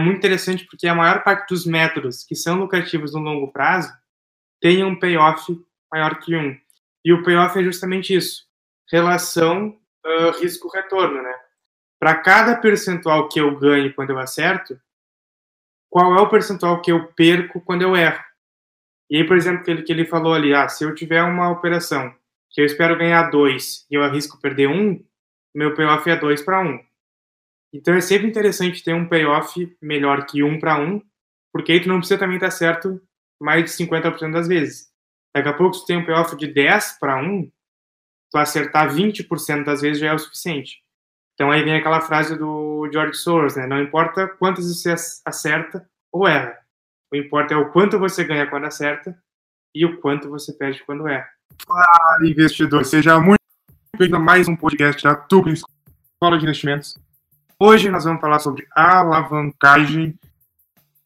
muito interessante porque a maior parte dos métodos que são lucrativos no longo prazo tem um payoff maior que um. E o payoff é justamente isso: relação uh, risco-retorno, né? Para cada percentual que eu ganho quando eu acerto, qual é o percentual que eu perco quando eu erro? E aí, por exemplo, que ele, que ele falou ali, ah, se eu tiver uma operação que eu espero ganhar dois e eu arrisco perder um, meu payoff é dois para um. Então é sempre interessante ter um payoff melhor que um para um, porque aí tu não precisa também estar certo mais de 50% das vezes. Daqui a pouco, se tu tem um payoff de 10 para 1, tu acertar 20% das vezes já é o suficiente. Então aí vem aquela frase do George Soros, né? Não importa quantas você acerta ou erra. O importa é o quanto você ganha quando acerta e o quanto você perde quando erra. Olá, investidor. Seja muito bem-vindo a mais um podcast da Tupin Escola de Investimentos. Hoje nós vamos falar sobre alavancagem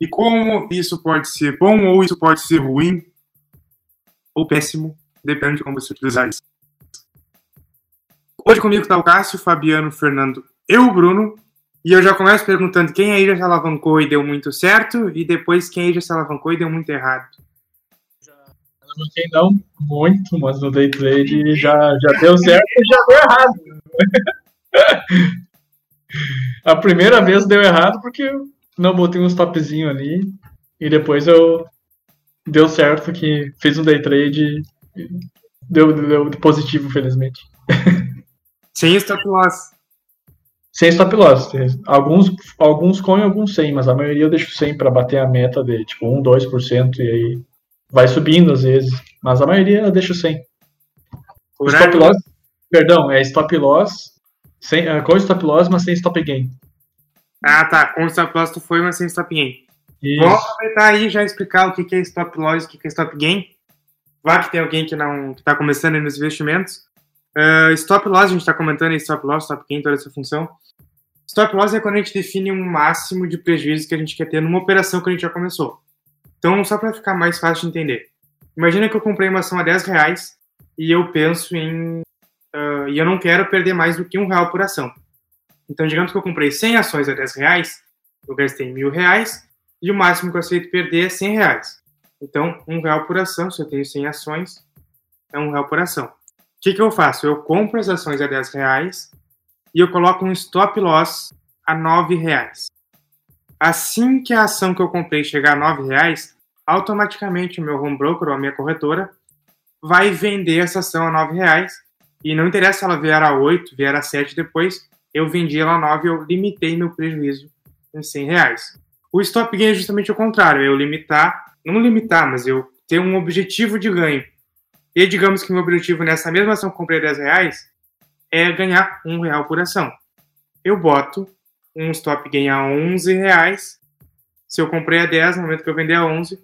e como isso pode ser bom ou isso pode ser ruim ou péssimo, depende de como você utilizar isso. Hoje comigo está o Cássio, Fabiano, Fernando e o Bruno. E eu já começo perguntando quem aí já se alavancou e deu muito certo, e depois quem aí já se alavancou e deu muito errado. Já alavanquei não muito, mas no day trade já, já deu certo e já deu errado. A primeira vez deu errado porque não botei um stopzinho ali e depois eu deu certo que fiz um day trade e deu, deu positivo, felizmente. Sem stop loss. Sem stop loss. Alguns, alguns com e alguns sem, mas a maioria eu deixo sem para bater a meta de tipo 1, 2% e aí vai subindo às vezes. Mas a maioria eu deixo sem. Stop loss, perdão, é stop loss sem, é, com stop loss, mas sem stop gain. Ah, tá. Com stop loss tu foi, mas sem stop gain. Isso. Vamos aproveitar aí e já explicar o que é stop loss e o que é stop gain. Vai que tem alguém que não está começando nos investimentos. Uh, stop loss, a gente está comentando aí stop loss, stop gain, toda essa função. Stop loss é quando a gente define um máximo de prejuízo que a gente quer ter numa operação que a gente já começou. Então, só para ficar mais fácil de entender. Imagina que eu comprei uma ação a 10 reais e eu penso em. E eu não quero perder mais do que um real por ação. Então, digamos que eu comprei 100 ações a 10 reais, eu gastei mil reais e o máximo que eu aceito perder é 100 reais. Então, um real por ação, se eu tenho 100 ações, é um real por ação que, que eu faço? Eu compro as ações a 10 reais e eu coloco um stop loss a 9 reais. Assim que a ação que eu comprei chegar a 9 reais, automaticamente o meu home broker ou a minha corretora vai vender essa ação a 9 reais e não interessa se ela vier a 8, vier a 7 depois, eu vendi ela a 9 e eu limitei meu prejuízo em 100 reais. O stop gain é justamente o contrário, é eu limitar, não limitar, mas eu ter um objetivo de ganho. E digamos que meu objetivo nessa mesma ação que comprei 10 reais é ganhar um real por ação. Eu boto um stop gain a 11 reais. Se eu comprei a 10, no momento que eu vender a 11,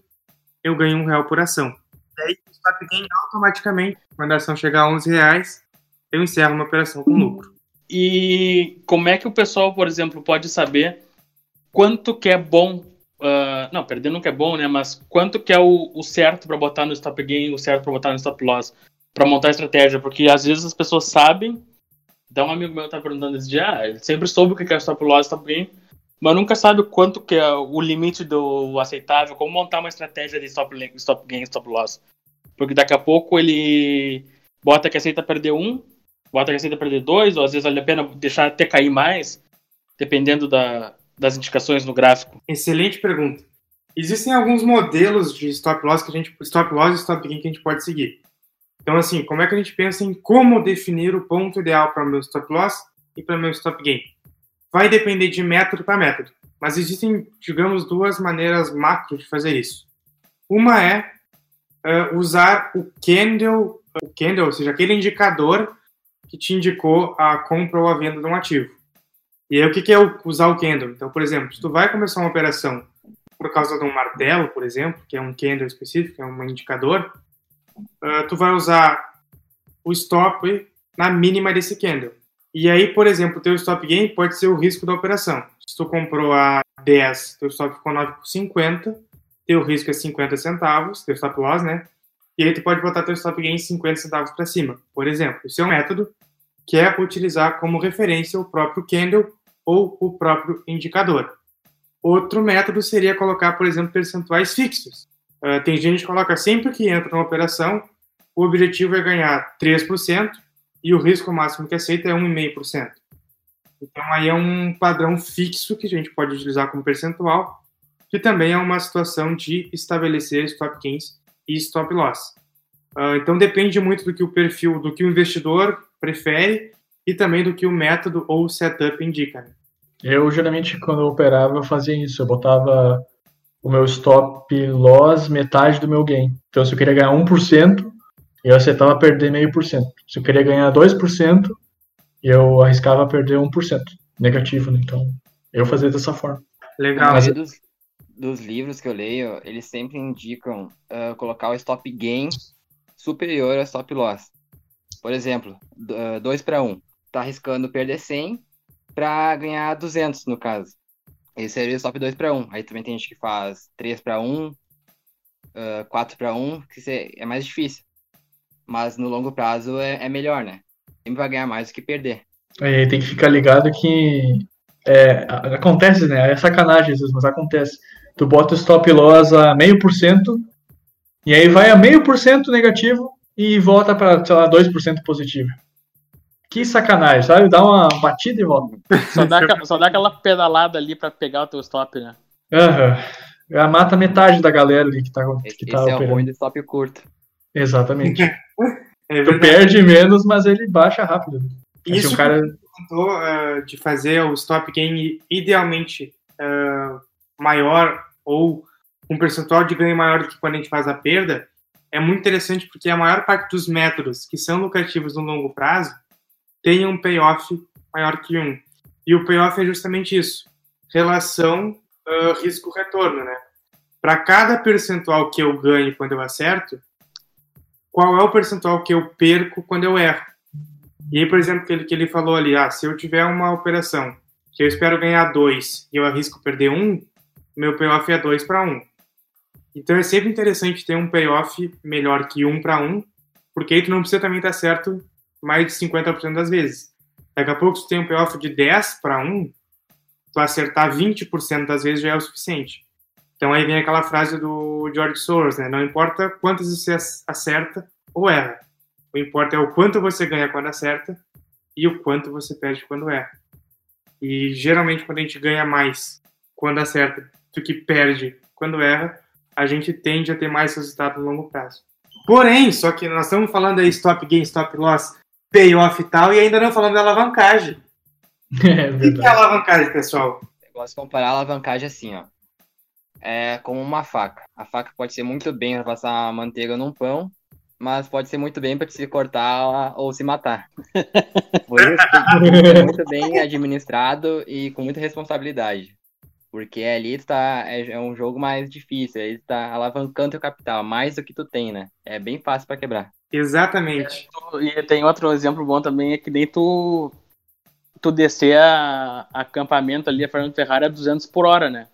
eu ganho um real por ação. E aí, o stop gain automaticamente, quando a ação chegar a 11 reais, eu encerro uma operação com lucro. E como é que o pessoal, por exemplo, pode saber quanto que é bom Uh, não, perder nunca é bom, né? Mas quanto que é o, o certo para botar no stop gain, o certo para botar no stop loss, para montar a estratégia? Porque às vezes as pessoas sabem. Então um amigo meu tá perguntando esse dia, ah, ele sempre soube o que é stop loss, stop gain, mas nunca sabe quanto que é o limite do aceitável, como montar uma estratégia de stop, stop gain, stop loss. Porque daqui a pouco ele bota que aceita perder um, bota que aceita perder dois, ou às vezes vale a pena deixar até cair mais, dependendo da, das indicações no gráfico? Excelente pergunta. Existem alguns modelos de stop loss que a gente stop loss e stop gain que a gente pode seguir. Então assim, como é que a gente pensa em como definir o ponto ideal para o meu stop loss e para o meu stop gain? Vai depender de método para método, mas existem, digamos, duas maneiras macro de fazer isso. Uma é uh, usar o candle, o candle, ou seja, aquele indicador que te indicou a compra ou a venda de um ativo. E aí, o que, é usar o candle? Então, por exemplo, se tu vai começar uma operação por causa de um martelo, por exemplo, que é um candle específico, é um indicador, uh, tu vai usar o stop na mínima desse candle. E aí, por exemplo, o teu stop gain pode ser o risco da operação. Se tu comprou a 10, teu stop ficou 9,50, teu risco é 50 centavos, teu stop loss, né? E aí tu pode botar teu stop gain 50 centavos para cima, por exemplo. Esse é um método que é utilizar como referência o próprio candle ou o próprio indicador. Outro método seria colocar, por exemplo, percentuais fixos. Uh, tem gente que coloca sempre que entra numa operação, o objetivo é ganhar 3% e o risco máximo que aceita é 1,5%. Então aí é um padrão fixo que a gente pode utilizar como percentual, que também é uma situação de estabelecer stop gains e stop loss. Uh, então depende muito do que o perfil, do que o investidor prefere e também do que o método ou o setup indica. Né? Eu geralmente quando eu operava eu fazia isso, eu botava o meu stop loss metade do meu gain. Então se eu queria ganhar 1%, eu acertava perder meio por cento. Se eu queria ganhar 2%, eu arriscava perder 1% negativo, né? Então eu fazia dessa forma. Legal. Mas dos, livros que eu leio, eles sempre indicam uh, colocar o stop gain superior ao stop loss. Por exemplo, 2 para 1. Tá arriscando perder 100 para ganhar 200, no caso. Esse seria o stop 2 para 1. Aí também tem gente que faz 3 para 1, uh, 4 para 1, que é mais difícil. Mas no longo prazo é, é melhor, né? Sempre vai ganhar mais do que perder. É, tem que ficar ligado que é, acontece, né? É sacanagem às mas acontece. Tu bota o stop loss a meio por cento e aí vai a meio por cento negativo e volta para, sei lá, 2% positivo. Que sacanagem, sabe? Dá uma batida e volta. Só dá, só dá aquela pedalada ali para pegar o teu stop, né? Aham. Uhum. Já mata metade da galera ali que tá, que Esse tá é operando. o ruim do stop curto. Exatamente. é tu perde menos, mas ele baixa rápido. Isso assim, um cara... Tentou, uh, de fazer o stop gain idealmente uh, maior ou um percentual de ganho maior do que quando a gente faz a perda, é muito interessante porque a maior parte dos métodos que são lucrativos no longo prazo tem um payoff maior que um. E o payoff é justamente isso: relação uh, risco-retorno, né? Para cada percentual que eu ganho quando eu acerto, qual é o percentual que eu perco quando eu erro? E aí, por exemplo, que ele, que ele falou ali, ah, se eu tiver uma operação que eu espero ganhar dois e eu arrisco perder um, meu payoff é dois para um. Então é sempre interessante ter um payoff melhor que um para um, porque aí tu não precisa também estar certo mais de 50% das vezes. Daqui a pouco tu tem um payoff de 10 para 1, tu acertar 20% das vezes já é o suficiente. Então aí vem aquela frase do George Soros, né? Não importa quantas você acerta ou erra. O importa é o quanto você ganha quando acerta e o quanto você perde quando erra. E geralmente quando a gente ganha mais quando acerta do que perde quando erra, a gente tende a ter mais resultado no longo prazo. Porém, só que nós estamos falando aí stop gain, stop loss, payoff e tal, e ainda não falando da alavancagem. É, o que é alavancagem, pessoal? Eu gosto de comparar a alavancagem assim, ó. É como uma faca. A faca pode ser muito bem para passar manteiga num pão, mas pode ser muito bem para se cortar ou se matar. Por isso, ser muito bem administrado e com muita responsabilidade. Porque ali tu tá, é, é um jogo mais difícil, aí tu tá alavancando teu capital, mais do que tu tem, né? É bem fácil para quebrar. Exatamente. E tem outro exemplo bom também, é que nem tu, tu descer a, acampamento ali, a Fernando Ferrari a 200 por hora, né?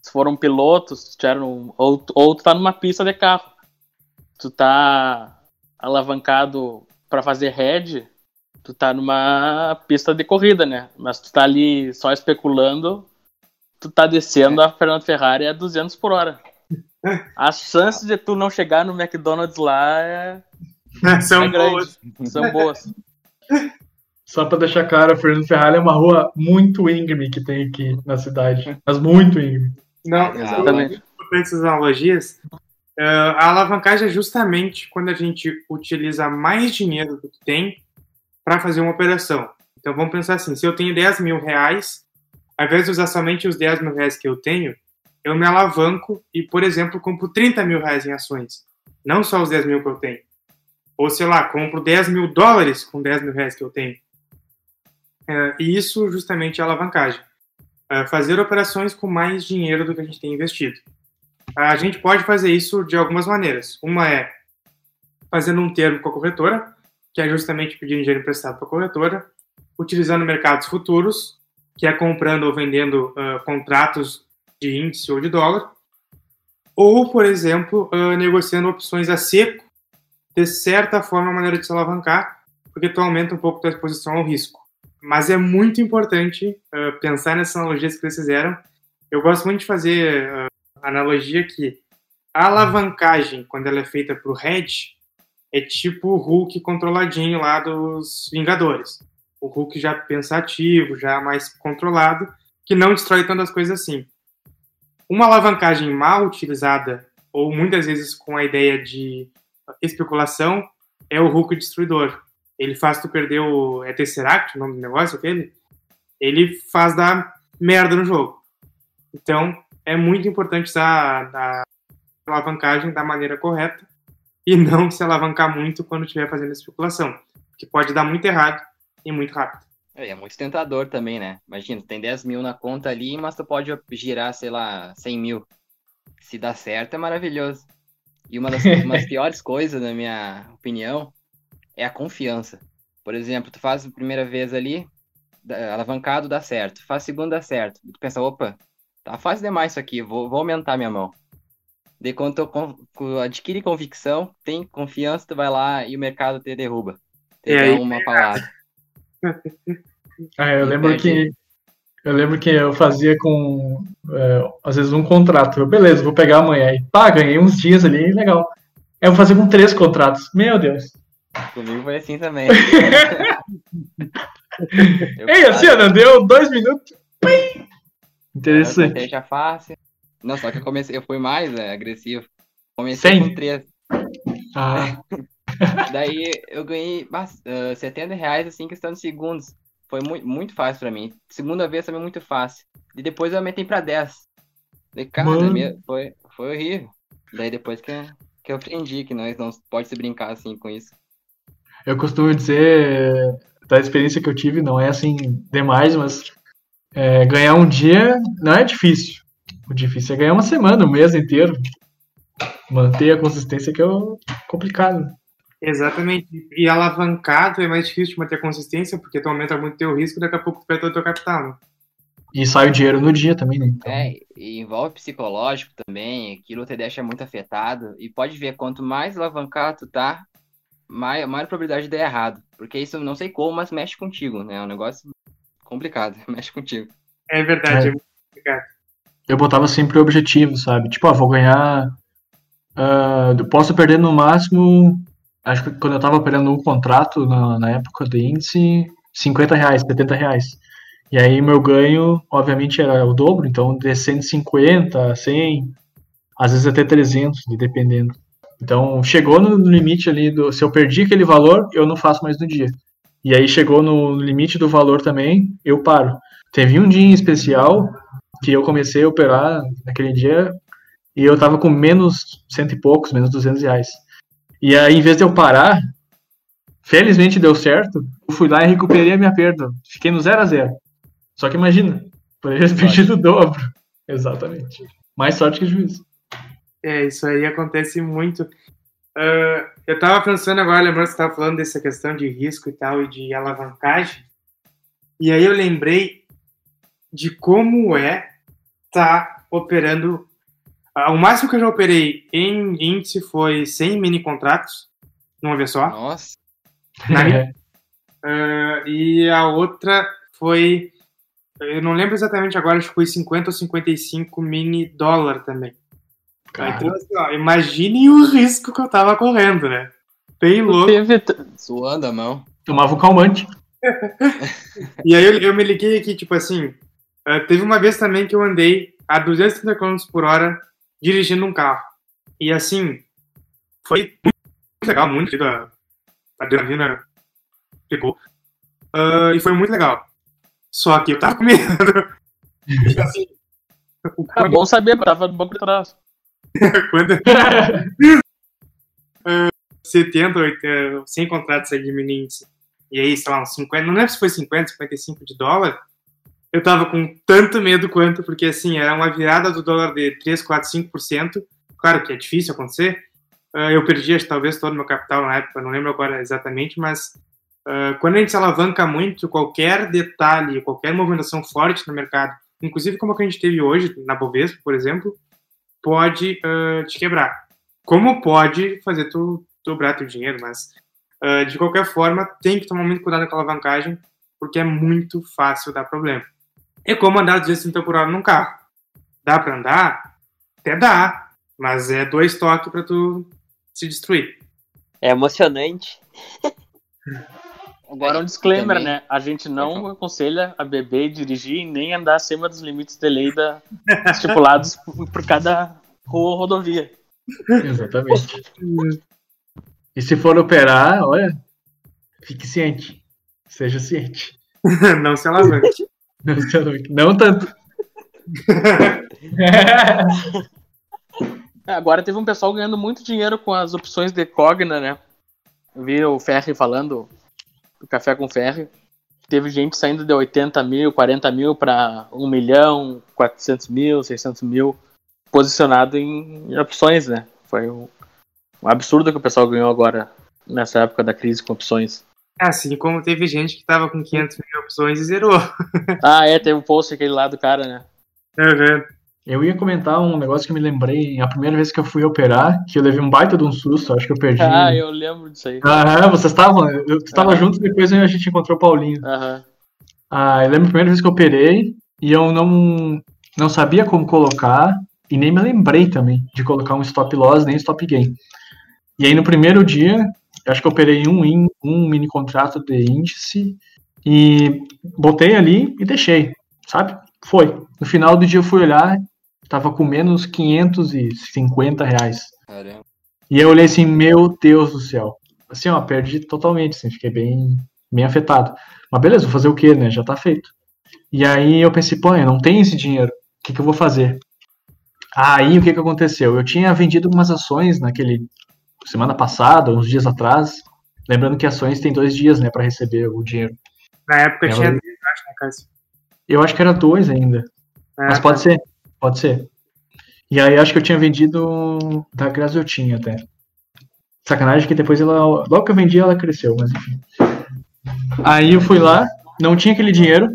Se for um piloto, se tiver um, ou, ou tu tá numa pista de carro, tu tá alavancado para fazer head, tu tá numa pista de corrida, né? Mas tu tá ali só especulando, tu tá descendo é. a Fernando Ferrari a 200 por hora. As chances de tu não chegar no McDonald's lá é... são é boas. São boas. Só para deixar claro, a Fernando Ferrari é uma rua muito íngreme que tem aqui na cidade. Mas muito íngreme. Não, exatamente. Essas analogias, a alavancagem é justamente quando a gente utiliza mais dinheiro do que tem para fazer uma operação. Então vamos pensar assim: se eu tenho 10 mil reais, ao invés de usar somente os 10 mil reais que eu tenho, eu me alavanco e, por exemplo, compro 30 mil reais em ações. Não só os 10 mil que eu tenho. Ou, sei lá, compro 10 mil dólares com 10 mil reais que eu tenho. É, e isso justamente é alavancagem. É, fazer operações com mais dinheiro do que a gente tem investido. A gente pode fazer isso de algumas maneiras. Uma é fazendo um termo com a corretora, que é justamente pedir dinheiro emprestado para a corretora, utilizando mercados futuros, que é comprando ou vendendo uh, contratos de índice ou de dólar, ou, por exemplo, uh, negociando opções a seco, de certa forma, uma maneira de se alavancar, porque tu aumenta um pouco tua exposição ao risco. Mas é muito importante uh, pensar nessas analogias que vocês fizeram. Eu gosto muito de fazer uh, analogia que a alavancagem, quando ela é feita para o hedge, é tipo o Hulk controladinho lá dos Vingadores. O Hulk já pensativo, já mais controlado, que não destrói tantas coisas assim. Uma alavancagem mal utilizada, ou muitas vezes com a ideia de especulação, é o Hulk destruidor. Ele faz tu perder o. É Tesseract o nome do negócio aquele? Ele faz dar merda no jogo. Então, é muito importante usar a alavancagem da maneira correta e não se alavancar muito quando estiver fazendo especulação, que pode dar muito errado e muito rápido. É, é muito tentador também, né? Imagina, tem 10 mil na conta ali, mas tu pode girar, sei lá, 100 mil. Se dá certo, é maravilhoso. E uma das, uma das piores coisas, na minha opinião, é a confiança. Por exemplo, tu faz a primeira vez ali, alavancado, dá certo. Faz a segunda, dá certo. Tu pensa, opa, tá fácil demais isso aqui, vou, vou aumentar minha mão. De quando tu adquire convicção, tem confiança, tu vai lá e o mercado te derruba. Te e dá uma palavra. Ah, eu lembro que eu lembro que eu fazia com é, às vezes um contrato. Eu, beleza, vou pegar amanhã. E pá, ganhei uns dias ali, legal. Aí eu vou fazer com três contratos. Meu Deus. Comigo foi assim também. Eu, Ei, assim, Ana, deu dois minutos. Pim! Interessante. Já fácil. Não, só que eu comecei, eu fui mais né, agressivo. Comecei 100. com três. Ah. Daí eu ganhei uh, 70 reais assim, questão de segundos. Foi muito, muito fácil pra mim. Segunda vez também muito fácil. E depois eu aumentei pra 10. Daí, cara, foi, foi horrível. Daí depois que, que eu aprendi que nós não pode se brincar assim com isso. Eu costumo dizer, da experiência que eu tive, não é assim demais, mas é, ganhar um dia não é difícil. O difícil é ganhar uma semana, um mês inteiro. Manter a consistência que é complicado. Exatamente. E alavancado é mais difícil de manter a consistência, porque tu aumenta muito teu risco e daqui a pouco tu perde todo o teu capital. Né? E sai o dinheiro no dia também, né? Então... É, e envolve psicológico também, aquilo te deixa muito afetado. E pode ver, quanto mais alavancado tu tá, maior, maior probabilidade de dar errado. Porque isso não sei como, mas mexe contigo, né? É um negócio complicado, mexe contigo. É verdade, é, é muito complicado. Eu botava sempre o objetivo, sabe? Tipo, ah, vou ganhar. Uh, posso perder no máximo acho que quando eu estava operando um contrato na, na, época do índice, 50 reais, 70 reais. E aí meu ganho, obviamente, era o dobro, então de 150, 100, às vezes até 300, dependendo. Então chegou no limite ali, do, se eu perdi aquele valor, eu não faço mais no dia. E aí chegou no limite do valor também, eu paro. Teve um dia em especial que eu comecei a operar naquele dia e eu tava com menos cento e poucos, menos 200 reais. E aí, em vez de eu parar, felizmente deu certo, eu fui lá e recuperei a minha perda. Fiquei no 0 a 0 Só que imagina, poderia ter perdido o dobro. Exatamente. Mais sorte que juízo. É, isso aí acontece muito. Uh, eu tava pensando agora, lembrando que você tava falando dessa questão de risco e tal, e de alavancagem. E aí eu lembrei de como é tá operando o máximo que eu já operei em índice foi 100 mini contratos numa vez só. Nossa. uh, e a outra foi. Eu não lembro exatamente agora, acho que foi 50 ou 55 mini dólar também. Cara. Então, assim, ó, imagine o risco que eu tava correndo, né? Bem louco. Teve... Suando a mão. Tomava um calmante. e aí eu, eu, me liguei aqui, tipo assim. Uh, teve uma vez também que eu andei a 230 km por hora dirigindo um carro. E assim, foi muito legal, muito a adrenalina pegou. Uh, e foi muito legal. Só que eu tava com medo. e, assim, é bom saber, tava no banco de trás. quando... uh, 70, 80, 100 contratos aí de mini E aí, sei lá, uns 50, não lembro se foi 50, 55 de dólar eu tava com tanto medo quanto, porque assim, era uma virada do dólar de 3, 4, 5%. Claro que é difícil acontecer. Uh, eu perdi talvez todo o meu capital na época, não lembro agora exatamente, mas uh, quando a gente se alavanca muito, qualquer detalhe, qualquer movimentação forte no mercado, inclusive como a que a gente teve hoje na Bovespa, por exemplo, pode uh, te quebrar. Como pode fazer tu dobrar teu dinheiro, mas de qualquer forma tem que tomar muito cuidado com a alavancagem, porque é muito fácil dar problema. É como andar 230 por hora num carro. Dá pra andar? Até dá, mas é dois toques pra tu se destruir. É emocionante. Agora um disclaimer, né? A gente não aconselha a beber e dirigir nem andar acima dos limites de lei da, estipulados por, por cada rua ou rodovia. Exatamente. e se for operar, olha, fique ciente. Seja ciente. não se alavanque. Não, tanto. Agora teve um pessoal ganhando muito dinheiro com as opções de Cogna, né? Eu vi o Ferri falando do Café com Ferri. Teve gente saindo de 80 mil, 40 mil para 1 milhão, 400 mil, 600 mil, posicionado em opções, né? Foi um absurdo que o pessoal ganhou agora, nessa época da crise com opções. Assim como teve gente que tava com 500 mil opções e zerou. ah, é, teve um post aquele lá do cara, né? Uhum. Eu ia comentar um negócio que me lembrei a primeira vez que eu fui operar, que eu levei um baita de um susto, acho que eu perdi. Ah, eu lembro disso aí. Aham, vocês estavam? Eu estava uhum. junto, depois a gente encontrou o Paulinho. Aham. Ah, eu lembro a primeira vez que eu operei e eu não, não sabia como colocar e nem me lembrei também de colocar um stop loss nem stop gain. E aí no primeiro dia, eu acho que eu operei um, in, um mini contrato de índice e botei ali e deixei, sabe? Foi. No final do dia eu fui olhar, tava com menos 550 reais. Caramba. E eu olhei assim, meu Deus do céu. Assim, ó, perdi totalmente, assim, fiquei bem, bem afetado. Mas beleza, vou fazer o quê, né? Já tá feito. E aí eu pensei, pô, eu não tenho esse dinheiro. O que, que eu vou fazer? Aí o que, que aconteceu? Eu tinha vendido algumas ações naquele semana passada, uns dias atrás. Lembrando que ações tem dois dias, né, para receber o dinheiro. Na época Ela... tinha acho, né, Cássio? Eu acho que era dois ainda. É, Mas pode tá. ser, pode ser. E aí acho que eu tinha vendido da Graziotinha até. Sacanagem que depois ela. Logo que eu vendi, ela cresceu, mas enfim. Aí eu fui lá, não tinha aquele dinheiro.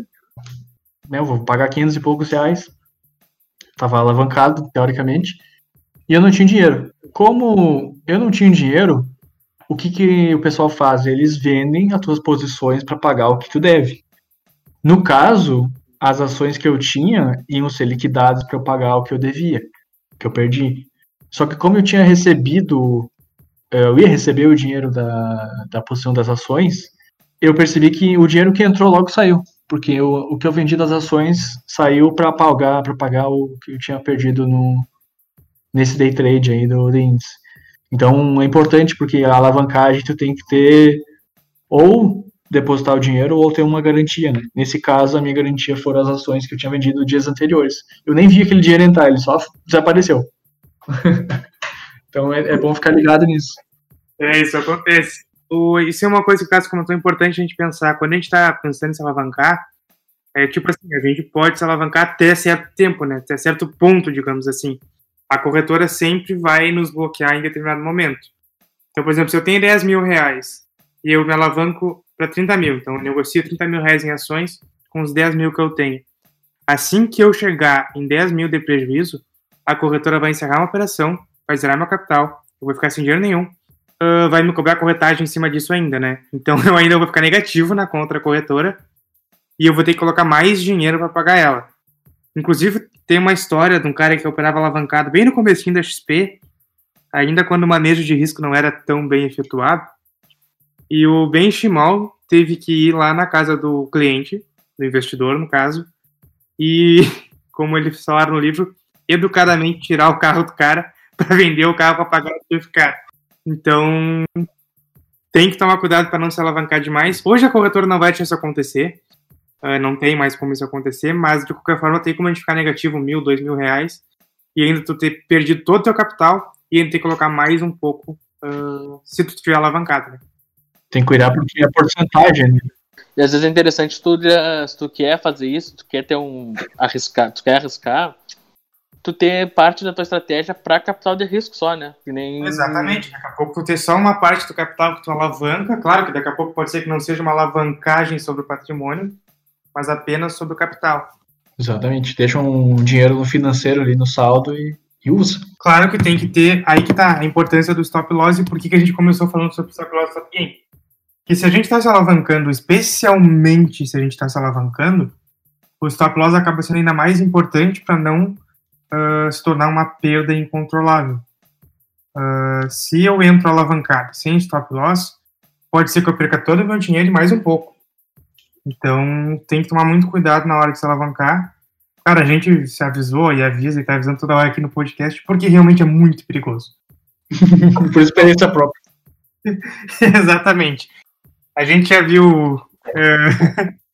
Né, eu vou pagar 500 e poucos reais. Tava alavancado, teoricamente. E eu não tinha dinheiro. Como eu não tinha dinheiro, o que, que o pessoal faz? Eles vendem as tuas posições para pagar o que tu deve. No caso, as ações que eu tinha iam ser liquidadas para eu pagar o que eu devia, que eu perdi. Só que como eu tinha recebido, eh, eu ia receber o dinheiro da, da posição das ações, eu percebi que o dinheiro que entrou logo saiu, porque eu, o que eu vendi das ações saiu para pagar, para pagar o que eu tinha perdido no nesse day trade aí do, do índice. Então é importante porque a alavancagem tu tem que ter ou depositar o dinheiro ou ter uma garantia, né? Nesse caso, a minha garantia foram as ações que eu tinha vendido dias anteriores. Eu nem vi aquele dinheiro entrar, ele só desapareceu. então é, é, bom ficar ligado nisso. É, isso acontece. O, isso é uma coisa que o caso comentou importante a gente pensar. Quando a gente está pensando em se alavancar, é tipo assim, a gente pode se alavancar até certo tempo, né? Até certo ponto, digamos assim. A corretora sempre vai nos bloquear em determinado momento. Então, por exemplo, se eu tenho 10 mil reais e eu me alavanco para 30 mil. Então, eu negocio 30 mil reais em ações com os 10 mil que eu tenho. Assim que eu chegar em 10 mil de prejuízo, a corretora vai encerrar uma operação, vai zerar meu capital, eu vou ficar sem dinheiro nenhum, uh, vai me cobrar corretagem em cima disso ainda, né? Então, eu ainda vou ficar negativo na conta da corretora e eu vou ter que colocar mais dinheiro para pagar ela. Inclusive, tem uma história de um cara que operava alavancado bem no começo da XP, ainda quando o manejo de risco não era tão bem efetuado, e o Ben Shimal teve que ir lá na casa do cliente, do investidor, no caso, e, como eles falaram no livro, educadamente tirar o carro do cara para vender o carro para pagar o certificado. Então, tem que tomar cuidado para não se alavancar demais. Hoje a corretora não vai deixar isso acontecer, não tem mais como isso acontecer, mas de qualquer forma tem como a gente ficar negativo mil, dois mil reais e ainda tu ter perdido todo o teu capital e ainda ter que colocar mais um pouco uh, se tu estiver alavancado. Né? Tem que cuidar porque é porcentagem, né? E às vezes é interessante tu, se tu quer fazer isso, tu quer ter um arriscar, tu quer arriscar, tu ter parte da tua estratégia para capital de risco só, né? Nem... Exatamente. Daqui a pouco tu ter só uma parte do capital que tu alavanca, claro que daqui a pouco pode ser que não seja uma alavancagem sobre o patrimônio, mas apenas sobre o capital. Exatamente. Deixa um dinheiro no financeiro ali no saldo e, e usa. Claro que tem que ter, aí que tá a importância do stop loss e por que, que a gente começou falando sobre stop loss stop gain que se a gente está se alavancando, especialmente se a gente está se alavancando, o stop loss acaba sendo ainda mais importante para não uh, se tornar uma perda incontrolável. Uh, se eu entro alavancado sem stop loss, pode ser que eu perca todo o meu dinheiro e mais um pouco. Então, tem que tomar muito cuidado na hora de se alavancar. Cara, a gente se avisou e avisa e tá avisando toda hora aqui no podcast, porque realmente é muito perigoso. Por experiência própria. Exatamente. A gente já viu é,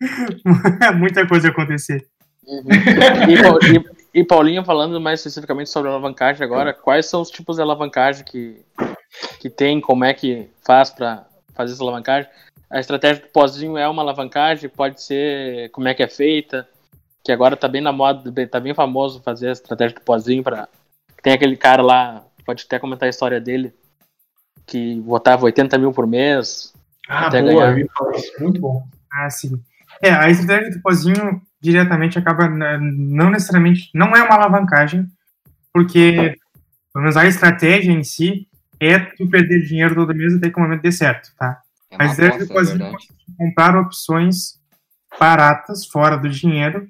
muita coisa acontecer. Uhum. E, e, Paulinho, falando mais especificamente sobre alavancagem agora, quais são os tipos de alavancagem que, que tem, como é que faz para fazer essa alavancagem? A estratégia do pozinho é uma alavancagem, pode ser como é que é feita, que agora tá bem na moda, tá bem famoso fazer a estratégia do pozinho para tem aquele cara lá, pode até comentar a história dele, que botava 80 mil por mês. Ah, até boa, ganhar. muito bom. Ah, sim. É, a estratégia do pozinho diretamente acaba né, não necessariamente, não é uma alavancagem, porque pelo menos a estratégia em si é tu perder dinheiro todo mês até que o momento dê certo, tá? É a estratégia do pozinho é comprar opções baratas, fora do dinheiro.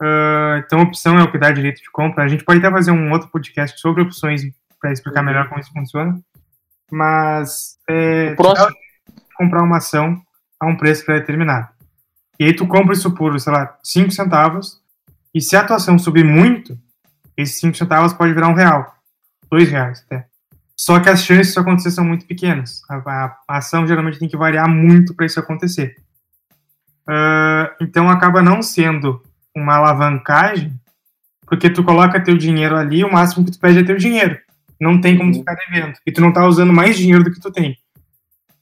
Uh, então, opção é o que dá direito de compra. A gente pode até fazer um outro podcast sobre opções para explicar melhor como isso funciona. Mas é, próximo. comprar uma ação a um preço pré-determinado. E aí tu compra isso por, sei lá, 5 centavos, e se a atuação subir muito, esses 5 centavos pode virar um real, dois reais até. Só que as chances disso acontecer são muito pequenas. A, a, a ação geralmente tem que variar muito para isso acontecer. Uh, então acaba não sendo uma alavancagem, porque tu coloca teu dinheiro ali, o máximo que tu pede é teu dinheiro. Não tem como tu ficar devendo. E tu não tá usando mais dinheiro do que tu tem.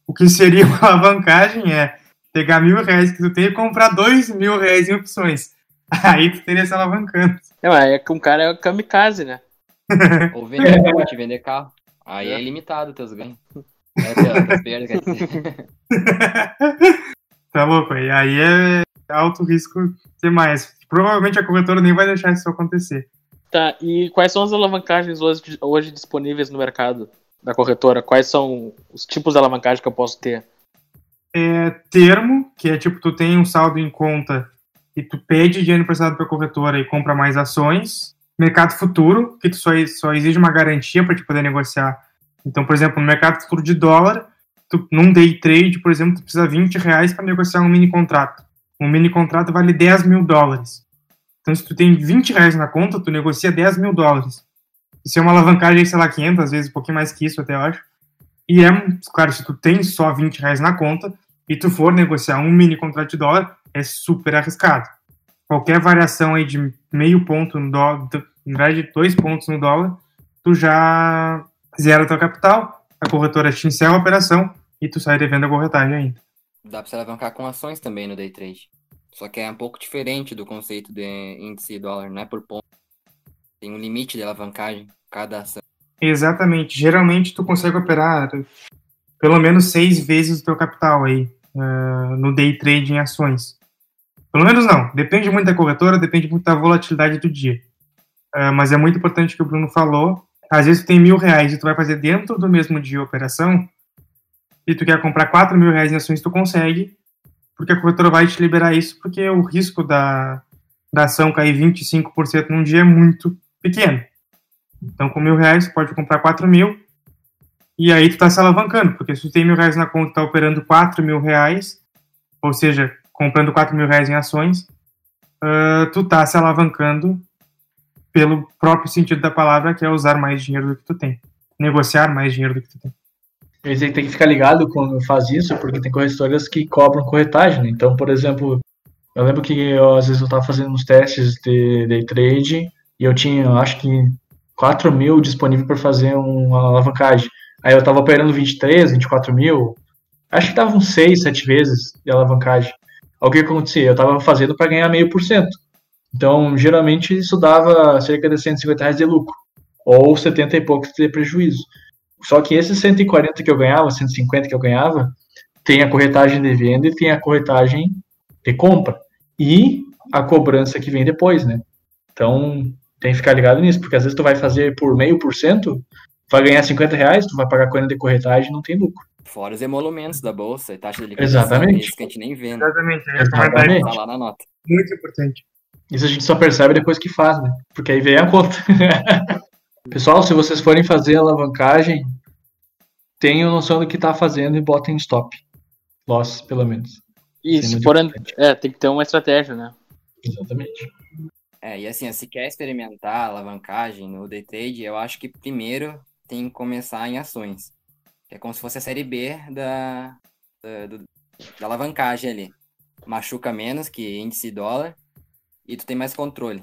O que seria uma alavancagem é pegar mil reais que tu tem e comprar dois mil reais em opções. Aí tu teria se alavancando. Não, é que um cara é kamikaze, né? Ou vender te vender carro. Aí é, é limitado teus ganhos. É, teus perdas, tá louco, aí, aí é alto risco demais. Provavelmente a corretora nem vai deixar isso acontecer. Tá, e quais são as alavancagens hoje, hoje disponíveis no mercado? da corretora, quais são os tipos de alavancagem que eu posso ter? É, termo, que é tipo, tu tem um saldo em conta e tu pede dinheiro emprestado para a corretora e compra mais ações. Mercado futuro, que só, só exige uma garantia para te poder negociar. Então, por exemplo, no mercado futuro de dólar, tu, num day trade, por exemplo, tu precisa 20 reais para negociar um mini contrato. Um mini contrato vale 10 mil dólares. Então, se tu tem 20 reais na conta, tu negocia 10 mil dólares. Isso é uma alavancagem, sei lá, 500, às vezes um pouquinho mais que isso até, eu acho. E é, claro, se tu tem só 20 reais na conta e tu for negociar um mini contrato de dólar, é super arriscado. Qualquer variação aí de meio ponto no dólar, em vez de dois pontos no dólar, tu já zera teu capital, a corretora te encerra a operação e tu sai devendo a corretagem ainda. Dá pra se alavancar com ações também no day trade. Só que é um pouco diferente do conceito de índice dólar, não é por ponto. Tem um limite de alavancagem cada ação. Exatamente. Geralmente tu consegue operar pelo menos seis vezes o teu capital aí uh, no day trade em ações. Pelo menos não. Depende muito da corretora, depende muito da volatilidade do dia. Uh, mas é muito importante que o Bruno falou. Às vezes tu tem mil reais e tu vai fazer dentro do mesmo dia a operação e tu quer comprar quatro mil reais em ações, tu consegue, porque a corretora vai te liberar isso, porque o risco da, da ação cair 25% num dia é muito pequeno. Então, com mil reais, você pode comprar quatro mil, e aí tu tá se alavancando, porque se tu tem mil reais na conta e tá operando quatro mil reais, ou seja, comprando quatro mil reais em ações, uh, tu tá se alavancando pelo próprio sentido da palavra, que é usar mais dinheiro do que tu tem. Negociar mais dinheiro do que tu tem. Você tem que ficar ligado quando faz isso, porque tem corretoras que cobram corretagem. Né? Então, por exemplo, eu lembro que eu, às vezes eu estava fazendo uns testes de day trade e eu tinha, acho que 4 mil disponível para fazer uma alavancagem. Aí eu tava operando 23, 24 mil, acho que tava uns 6, 7 vezes de alavancagem. O que acontecia? Eu tava fazendo para ganhar meio por cento. Então, geralmente, isso dava cerca de 150 reais de lucro, ou 70 e poucos de prejuízo. Só que esses 140 que eu ganhava, 150 que eu ganhava, tem a corretagem de venda e tem a corretagem de compra. E a cobrança que vem depois, né? Então, tem que ficar ligado nisso, porque às vezes tu vai fazer por meio por cento, vai ganhar 50 reais, tu vai pagar 40 de corretagem não tem lucro. Fora os emolumentos da bolsa e taxa de liquidação Exatamente. que a gente nem vê. Né? Exatamente. Exatamente. Tá lá na nota. Muito importante. Isso a gente só percebe depois que faz, né? Porque aí vem a conta. Pessoal, se vocês forem fazer alavancagem, tenham noção do que tá fazendo e botem stop. Loss, pelo menos. Isso, for, é, tem que ter uma estratégia, né? Exatamente. É, e assim, se quer experimentar alavancagem no day trade, eu acho que primeiro tem que começar em ações. É como se fosse a série B da, da, do, da alavancagem ali. Machuca menos que índice dólar e tu tem mais controle.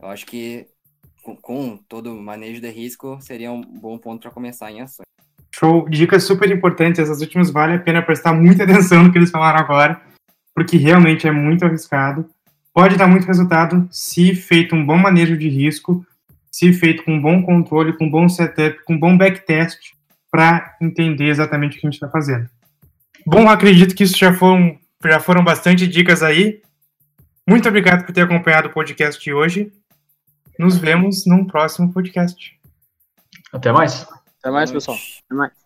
Eu acho que com, com todo o manejo de risco seria um bom ponto para começar em ações. Show, dicas super importantes. Essas últimas vale a pena prestar muita atenção no que eles falaram agora, porque realmente é muito arriscado. Pode dar muito resultado se feito um bom manejo de risco, se feito com bom controle, com bom setup, com bom backtest, para entender exatamente o que a gente está fazendo. Bom, acredito que isso já foram, já foram bastante dicas aí. Muito obrigado por ter acompanhado o podcast de hoje. Nos vemos num próximo podcast. Até mais. Até mais, pessoal. Até mais.